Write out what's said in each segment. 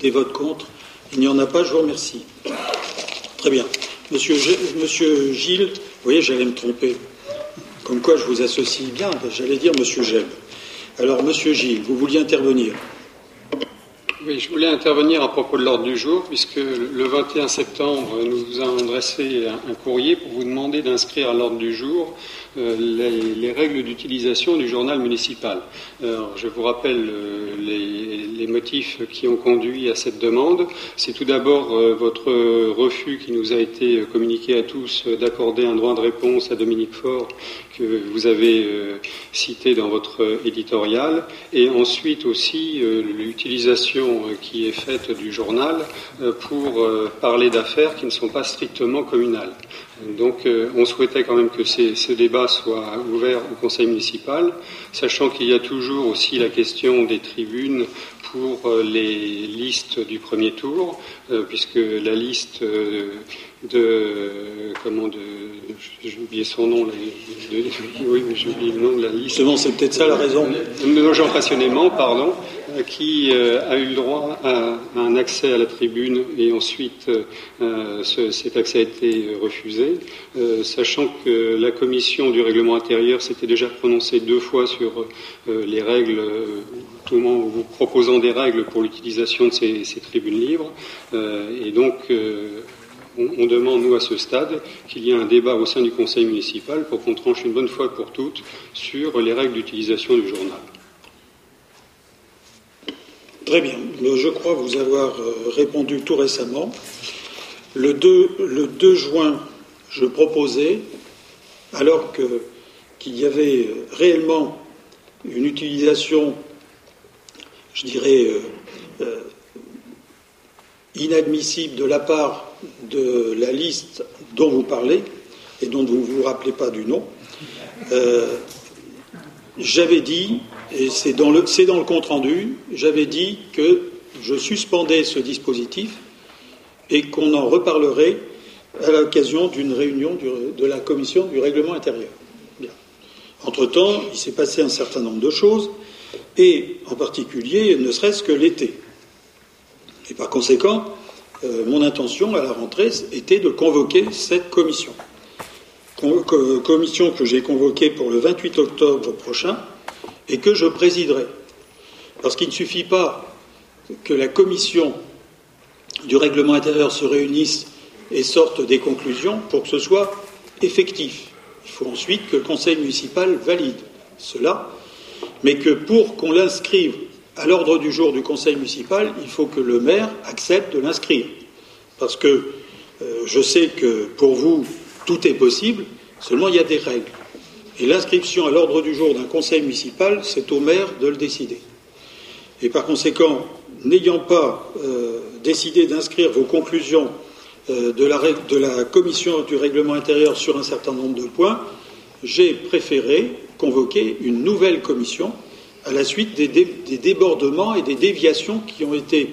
des votes contre Il n'y en a pas, je vous remercie. Très bien. Monsieur, Monsieur Gilles, vous voyez, j'allais me tromper. Comme quoi je vous associe bien, j'allais dire Monsieur Gem. Alors, Monsieur Gilles, vous vouliez intervenir oui, je voulais intervenir à propos de l'ordre du jour, puisque le 21 septembre, nous vous avons adressé un courrier pour vous demander d'inscrire à l'ordre du jour euh, les, règles d'utilisation du journal municipal. je vous rappelle euh, les, motifs qui ont conduit à cette demande. C'est tout d'abord euh, votre refus qui nous a été communiqué à tous d'accorder un droit de réponse à Dominique Faure que vous avez cité dans votre éditorial, et ensuite aussi l'utilisation qui est faite du journal pour parler d'affaires qui ne sont pas strictement communales. Donc euh, on souhaitait quand même que ce débat soit ouvert au conseil municipal, sachant qu'il y a toujours aussi la question des tribunes pour euh, les listes du premier tour, euh, puisque la liste de comment de j'ai oublié son nom oui j'ai oublié le nom de la liste. C'est peut-être ça la raison. De Jean Passionnément pardon qui euh, a eu le droit à, un accès à la tribune et ensuite euh, cet accès a été refusé euh, sachant que la commission du règlement intérieur s'était déjà prononcée deux fois sur les règles tout le monde vous proposant des règles pour l'utilisation de ces, ces, tribunes libres et donc on, demande, nous, à ce stade, qu'il y ait un débat au sein du conseil municipal pour qu'on tranche une bonne fois pour toutes sur les règles d'utilisation du journal. Très bien. Je crois vous avoir euh, répondu tout récemment. Le 2, juin, je proposais, alors qu'il y avait réellement une utilisation, je dirais, euh, euh, inadmissible de la part de la liste dont vous parlez et dont vous ne vous rappelez pas du nom, euh, j'avais dit, c'est dans, le, dans le compte rendu, j'avais dit que je suspendais ce dispositif et qu'on en reparlerait à l'occasion d'une réunion de la commission du règlement intérieur. Entre-temps, il s'est passé un certain nombre de choses, et en particulier, ne serait-ce que l'été. Et par conséquent, euh, mon intention à la rentrée était de convoquer cette commission. commission que j'ai convoquée pour le 28 octobre prochain et que je présiderai. Parce qu'il ne suffit pas que la commission du règlement intérieur se réunisse et sorte des conclusions pour que ce soit effectif. Il faut ensuite que le conseil municipal valide cela, mais que pour qu'on l'inscrive à l'ordre du jour du conseil municipal, il faut que le maire accepte de l'inscrire. Parce que euh, je sais que pour vous, tout est possible, seulement il y a des règles. Et l'inscription à l'ordre du jour d'un conseil municipal, c'est au maire de le décider. Et par conséquent, n'ayant pas euh, décidé d'inscrire vos conclusions euh, de, la, commission du règlement intérieur sur un certain nombre de points, j'ai préféré convoquer une nouvelle commission à la suite des, débordements et des déviations qui ont été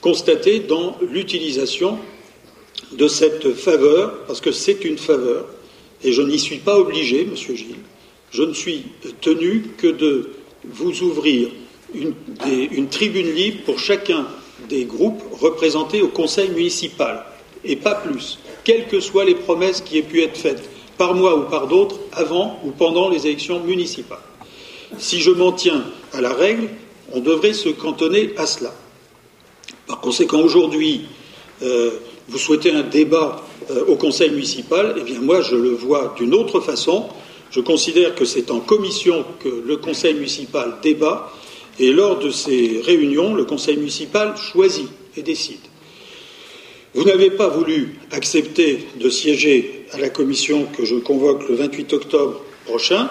constatés dans l'utilisation de cette faveur, parce que c'est une faveur, et je n'y suis pas obligé, Monsieur Gilles, je ne suis tenu que de vous ouvrir une, une tribune libre pour chacun des groupes représentés au conseil municipal, et pas plus, quelles que soient les promesses qui aient pu être faites par moi ou par d'autres avant ou pendant les élections municipales. Si je m'en tiens à la règle, on devrait se cantonner à cela. Par conséquent, aujourd'hui, euh, vous souhaitez un débat euh, au Conseil municipal, eh bien moi je le vois d'une autre façon. Je considère que c'est en commission que le Conseil municipal débat, et lors de ces réunions, le Conseil municipal choisit et décide. Vous n'avez pas voulu accepter de siéger à la commission que je convoque le 28 octobre prochain,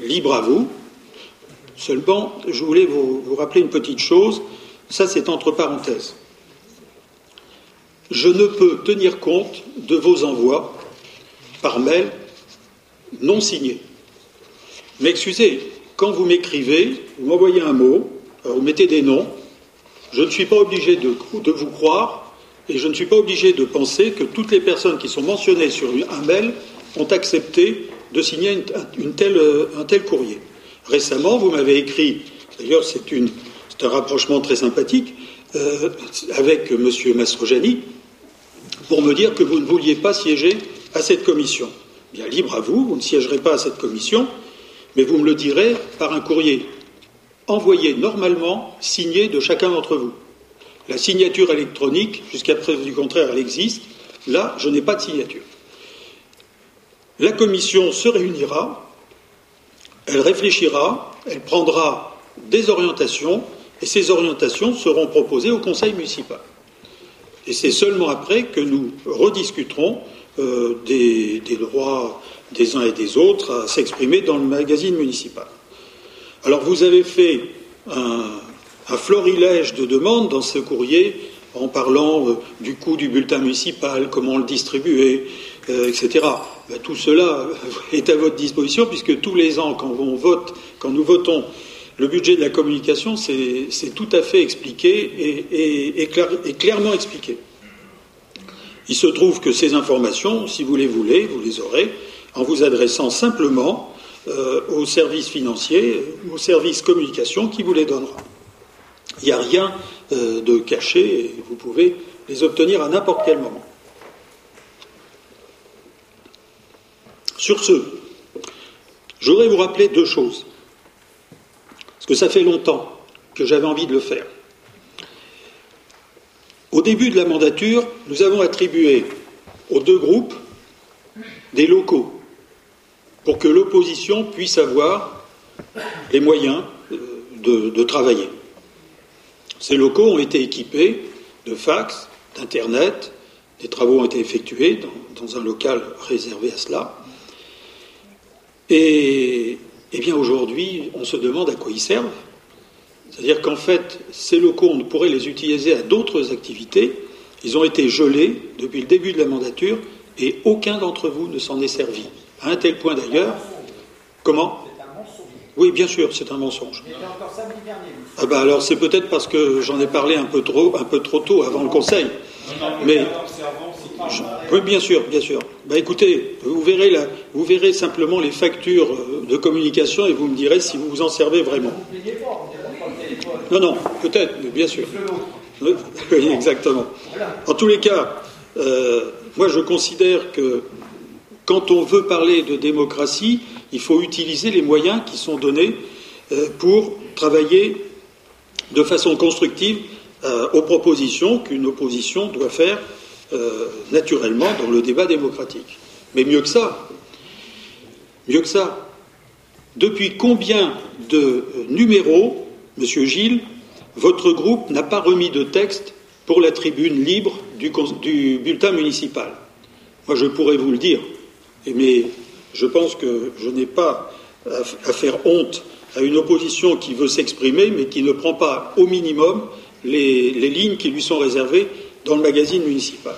libre à vous, Seulement, je voulais vous, rappeler une petite chose, ça c'est entre parenthèses. Je ne peux tenir compte de vos envois par mail non signés. Mais excusez, quand vous m'écrivez, vous m'envoyez un mot, vous mettez des noms, je ne suis pas obligé de, vous croire et je ne suis pas obligé de penser que toutes les personnes qui sont mentionnées sur un mail ont accepté de signer un tel courrier. Récemment, vous m'avez écrit, d'ailleurs c'est un rapprochement très sympathique, euh, avec M. Mastrojani, pour me dire que vous ne vouliez pas siéger à cette commission. Bien libre à vous, vous ne siégerez pas à cette commission, mais vous me le direz par un courrier envoyé normalement, signé de chacun d'entre vous. La signature électronique, jusqu'à preuve du contraire, elle existe. Là, je n'ai pas de signature. La commission se réunira, elle réfléchira, elle prendra des orientations, et ces orientations seront proposées au conseil municipal. Et c'est seulement après que nous rediscuterons euh, des, droits des uns et des autres à s'exprimer dans le magazine municipal. Alors vous avez fait un, florilège de demandes dans ce courrier en parlant euh, du coût du bulletin municipal, comment le distribuer, euh, etc. Ben, tout cela est à votre disposition puisque tous les ans, quand on vote, quand nous votons le budget de la communication, c'est tout à fait expliqué et, clairement expliqué. Il se trouve que ces informations, si vous les voulez, vous les aurez en vous adressant simplement euh, au service financier, au service communication qui vous les donnera. Il n'y a rien euh, de caché et vous pouvez les obtenir à n'importe quel moment. Sur ce, je voudrais vous rappeler deux choses. Parce que ça fait longtemps que j'avais envie de le faire. Au début de la mandature, nous avons attribué aux deux groupes des locaux pour que l'opposition puisse avoir les moyens euh, de, travailler. Ces locaux ont été équipés de fax, d'Internet, des travaux ont été effectués dans, dans un local réservé à cela. Et eh bien aujourd'hui, on se demande à quoi ils servent. C'est-à-dire qu'en fait, ces locaux, on pourrait les utiliser à d'autres activités. Ils ont été gelés depuis le début de la mandature et aucun d'entre vous ne s'en est servi. À un tel point d'ailleurs. Comment? Oui, bien sûr, c'est un mensonge. Ah ben alors c'est peut-être parce que j'en ai parlé un peu trop, un peu trop tôt avant le Conseil. Mais oui, bien sûr, bien sûr. Bah, écoutez, vous verrez, là, vous verrez simplement les factures euh, de communication et vous me direz si vous vous en servez vraiment. Non, non, peut-être, mais bien sûr. Oui, exactement. En tous les cas, euh, moi je considère que quand on veut parler de démocratie, il faut utiliser les moyens qui sont donnés euh, pour travailler de façon constructive aux propositions qu'une opposition doit faire euh, naturellement dans le débat démocratique. Mais mieux que ça, depuis combien de euh, numéros, Monsieur Gilles, votre groupe n'a pas remis de texte pour la tribune libre du, bulletin municipal? Moi, je pourrais vous le dire, mais je pense que je n'ai pas à, faire honte à une opposition qui veut s'exprimer, mais qui ne prend pas au minimum les lignes qui lui sont réservées dans le magazine municipal.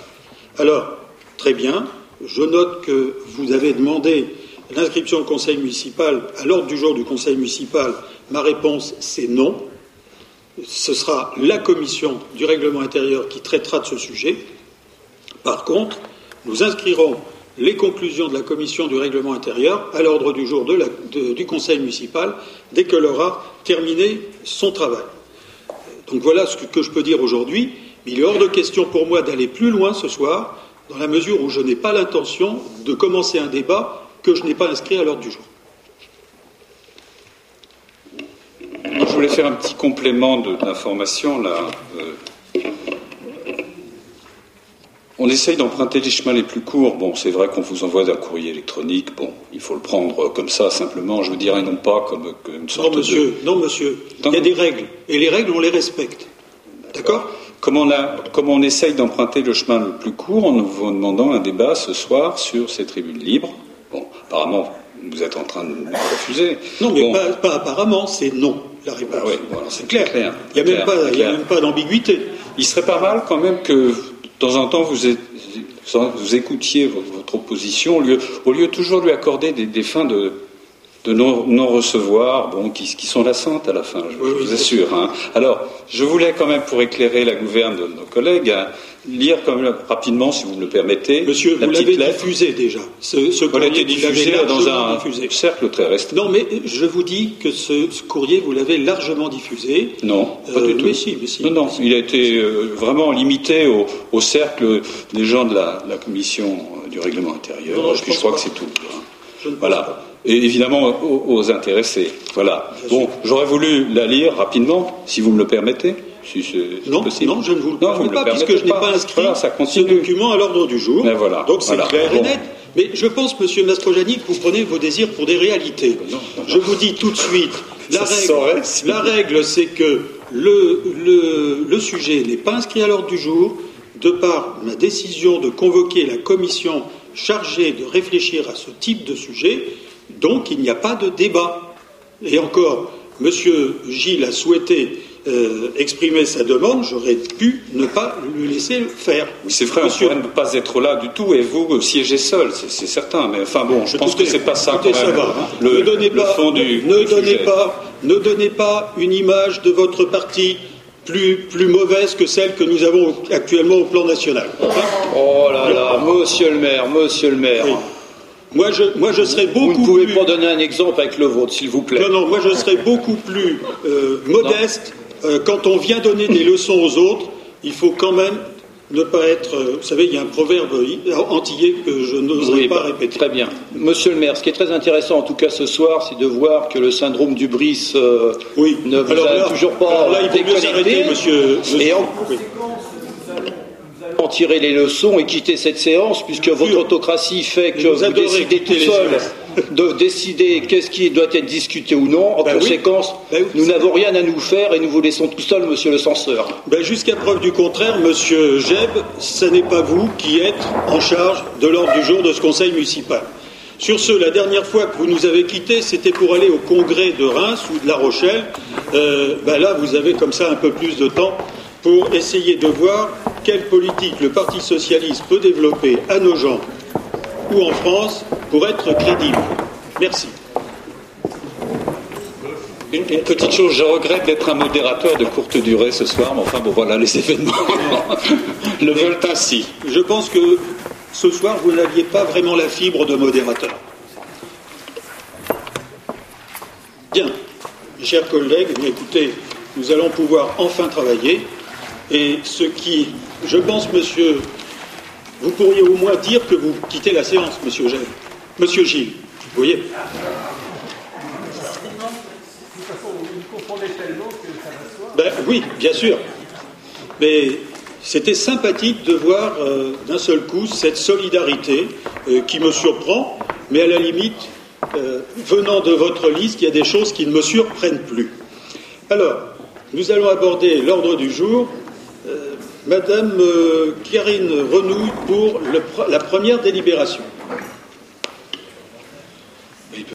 Alors, très bien, je note que vous avez demandé l'inscription au conseil municipal à l'ordre du jour du conseil municipal. Ma réponse, c'est non. Ce sera la commission du règlement intérieur qui traitera de ce sujet. Par contre, nous inscrirons les conclusions de la commission du règlement intérieur à l'ordre du jour du conseil municipal dès qu'elle aura terminé son travail. Donc voilà ce que je peux dire aujourd'hui. Il est hors de question pour moi d'aller plus loin ce soir, dans la mesure où je n'ai pas l'intention de commencer un débat que je n'ai pas inscrit à l'ordre du jour. Je voulais faire un petit complément d'information là. Euh, on essaye d'emprunter les chemins les plus courts. Bon, c'est vrai qu'on vous envoie un courrier électronique. Bon, il faut le prendre comme ça, simplement. Je vous dirais non pas comme, une sorte non, monsieur, de... Non, monsieur. Il y a des règles. Et les règles, on les respecte. D'accord? Comme on, essaye d'emprunter le chemin le plus court en vous demandant un débat ce soir sur ces tribunes libres. Bon, apparemment, vous êtes en train de nous refuser. Non, mais pas, apparemment, c'est non, la réponse. Ah oui, c'est clair. Il n'y a, même pas, d'ambiguïté. Il serait pas mal quand même que, de temps en temps, vous, vous écoutiez votre opposition au lieu, au lieu toujours de lui accorder des, fins de, de non-recevoir, bon, qui, qui, sont lassantes à la fin, je, vous assure. Hein. Alors, je voulais quand même, pour éclairer la gouverne de nos collègues, hein, lire quand même rapidement, si vous me le permettez. Monsieur, la vous l'avez diffusé déjà. Ce, ce courrier, a été diffusé dans un cercle très restreint. Non, mais je vous dis que ce, courrier, vous l'avez largement diffusé. Non, pas du euh, tout. Mais si, mais si. Non, non, il a été euh, vraiment limité au, au, cercle des gens de la, la commission du règlement intérieur. Non, je, puis je crois que c'est tout. Hein. voilà. Et évidemment aux, intéressés. Voilà. bon, j'aurais voulu la lire rapidement, si vous me le permettez. Si non, non, je ne vous le permets pas, puisque je n'ai pas inscrit ce document à l'ordre du jour. voilà, Donc c'est clair et net. Mais je pense, Monsieur Mastrojani, que vous prenez vos désirs pour des réalités. Je vous dis tout de suite, la règle, la règle c'est que le, le, le sujet n'est pas inscrit à l'ordre du jour, de par ma décision de convoquer la commission chargée de réfléchir à ce type de sujet, donc il n'y a pas de débat. Et encore, M. Gilles a souhaité euh, exprimer sa demande, j'aurais pu ne pas lui laisser le faire. Oui, c'est vrai, Monsieur... on ne pas être là du tout et vous siégez seul, c'est certain. Mais enfin bon, je pense que c'est pas ça quand même. Hein. Le, ne donnez pas, fond du, ne donnez pas, ne donnez pas une image de votre parti plus, plus mauvaise que celle que nous avons actuellement au plan national. oh là là, monsieur le maire, monsieur le maire. Moi je, moi, je serais beaucoup Vous ne pouvez pas donner un exemple avec le vôtre, s'il vous plaît. Non, non, moi, je serais beaucoup plus euh, modeste. Euh, quand on vient donner des leçons aux autres, il faut quand même ne pas être. Euh, vous savez, il y a un proverbe antillais que je n'oserais pas bah, répéter. Très bien. Monsieur le maire, ce qui est très intéressant, en tout cas ce soir, c'est de voir que le syndrome du Brice oui. ne vous a toujours pas. Alors là, il faut mieux s'arrêter, monsieur. Et en en tirer les leçons et quitter cette séance, puisque votre autocratie fait que vous, décidez tout seul de décider qu'est-ce qui doit être discuté ou non. En ben conséquence, ben nous n'avons rien à nous faire et nous vous laissons tout seul, monsieur le censeur. Ben Jusqu'à preuve du contraire, monsieur Jeb, ce n'est pas vous qui êtes en charge de l'ordre du jour de ce conseil municipal. Sur ce, la dernière fois que vous nous avez quittés, c'était pour aller au congrès de Reims ou de La Rochelle. Euh, là, vous avez comme ça un peu plus de temps pour essayer de voir quelle politique le Parti socialiste peut développer à nos gens ou en France pour être crédible. Merci. Une, petite chose, je regrette d'être un modérateur de courte durée ce soir, mais enfin bon voilà, les événements le veulent ainsi. Je pense que ce soir, vous n'aviez pas vraiment la fibre de modérateur. Bien, chers collègues, écoutez, nous allons pouvoir enfin travailler. Et ce qui, je pense, monsieur, vous pourriez au moins dire que vous quittez la séance, monsieur Gilles. Monsieur Gilles, vous voyez ben, Oui, bien sûr. Mais c'était sympathique de voir euh, d'un seul coup cette solidarité euh, qui me surprend, mais à la limite, euh, venant de votre liste, il y a des choses qui ne me surprennent plus. Alors, nous allons aborder l'ordre du jour Madame euh, Karine Renouille pour la première délibération.